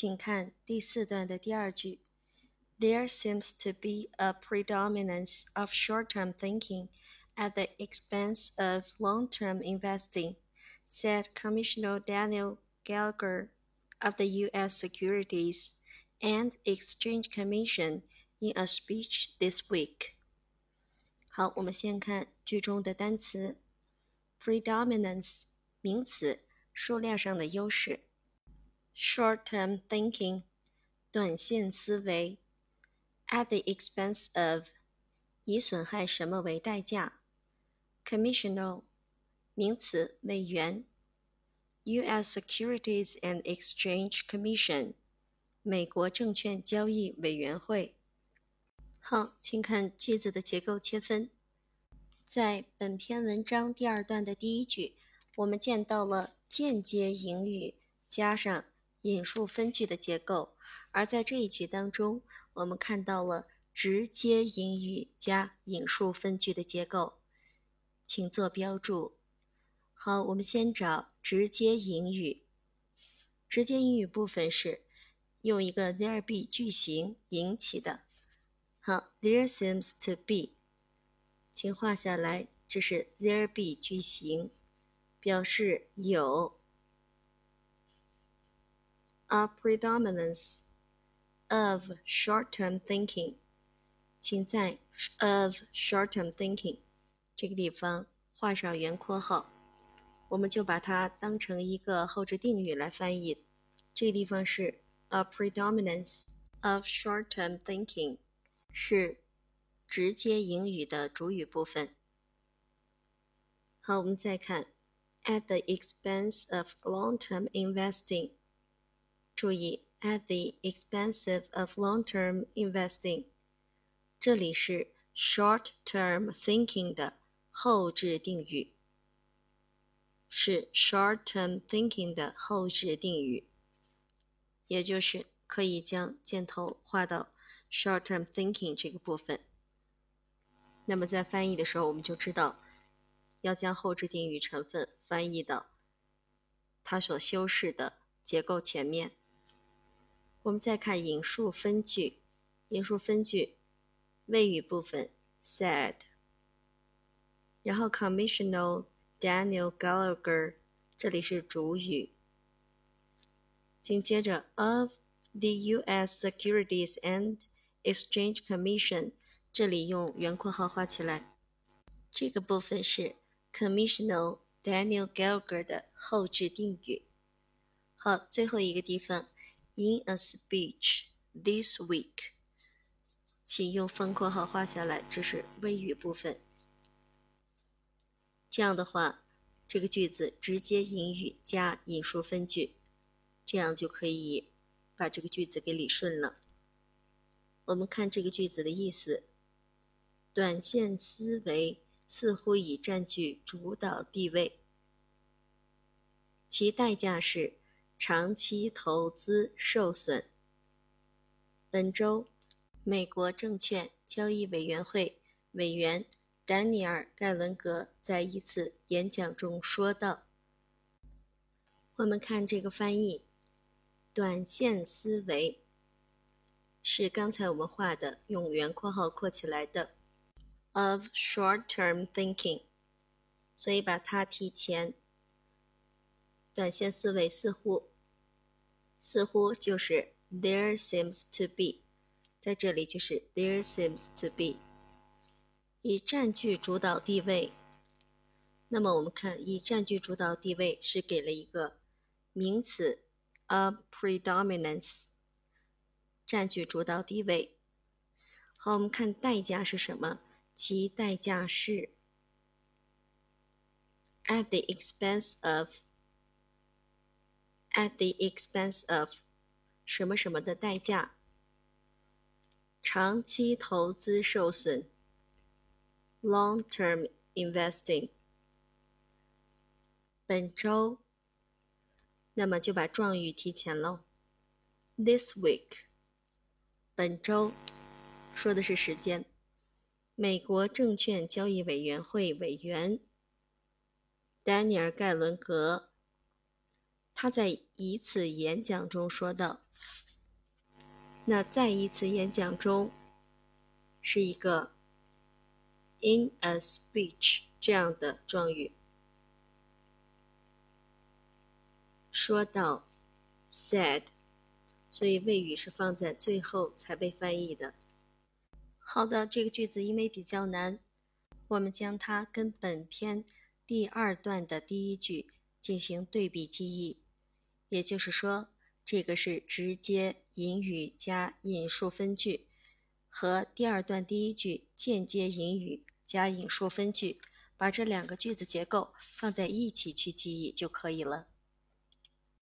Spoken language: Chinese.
请看第四段的第二句。There seems to be a predominance of short-term thinking at the expense of long-term investing, said Commissioner Daniel Gallagher of the U.S. Securities and Exchange Commission in a speech this week. 好，我们先看句中的单词，predominance 名词，数量上的优势 ；short-term thinking 短线思维；at the expense of 以损害什么为代价；commissioner 名词，委员；U.S. Securities and Exchange Commission 美国证券交易委员会。好，请看句子的结构切分。在本篇文章第二段的第一句，我们见到了间接引语加上引述分句的结构；而在这一句当中，我们看到了直接引语加引述分句的结构。请做标注。好，我们先找直接引语。直接引语部分是用一个 there be 句型引起的。好，there seems to be，请画下来，这是 there be 句型，表示有 a predominance of short-term thinking，请在 of short-term thinking 这个地方画上圆括号，我们就把它当成一个后置定语来翻译。这个地方是 a predominance of short-term thinking。是直接引语的主语部分。好，我们再看 at the expense of long-term investing。 注意 at the expense of long-term investing，这里是 short-term thinking 的后置定语，是 short-term thinking 的后置定语，也就是可以将箭头画到。short-term thinking 这个部分，那么在翻译的时候，我们就知道要将后置定语成分翻译到它所修饰的结构前面。我们再看引述分句，引述分句谓语部分 said，然后 Commissioner Daniel Gallagher 这里是主语，紧接着 of the U.S. Securities and Exchange Commission，这里用圆括号画起来。这个部分是 Commissioner Daniel Gallagher 的后置定语。好，最后一个地方，In a speech this week，请用分括号画下来，这是谓语部分。这样的话，这个句子直接引语加引述分句，这样就可以把这个句子给理顺了。我们看这个句子的意思：短线思维似乎已占据主导地位，其代价是长期投资受损。本周，美国证券交易委员会委员丹尼尔·盖伦格在一次演讲中说道：“我们看这个翻译，短线思维。”是刚才我们画的用圆括号括起来的，of short-term thinking，所以把它提前。短线思维似乎，似乎就是 there seems to be，在这里就是 there seems to be，以占据主导地位。那么我们看，以占据主导地位是给了一个名词 a predominance。占据主导地位。好，我们看代价是什么？其代价是 at the expense of at the expense of 什么什么的代价。长期投资受损，long-term investing。本周，那么就把状语提前喽，this week。本周说的是时间。美国证券交易委员会委员丹尼尔·盖伦格，他在一次演讲中说道那在一次演讲中，是一个 in a speech 这样的状语。说到 said，所以谓语是放在最后才被翻译的。好的，这个句子因为比较难，我们将它跟本篇第二段的第一句进行对比记忆。也就是说，这个是直接引语加引述分句，和第二段第一句间接引语加引述分句，把这两个句子结构放在一起去记忆就可以了。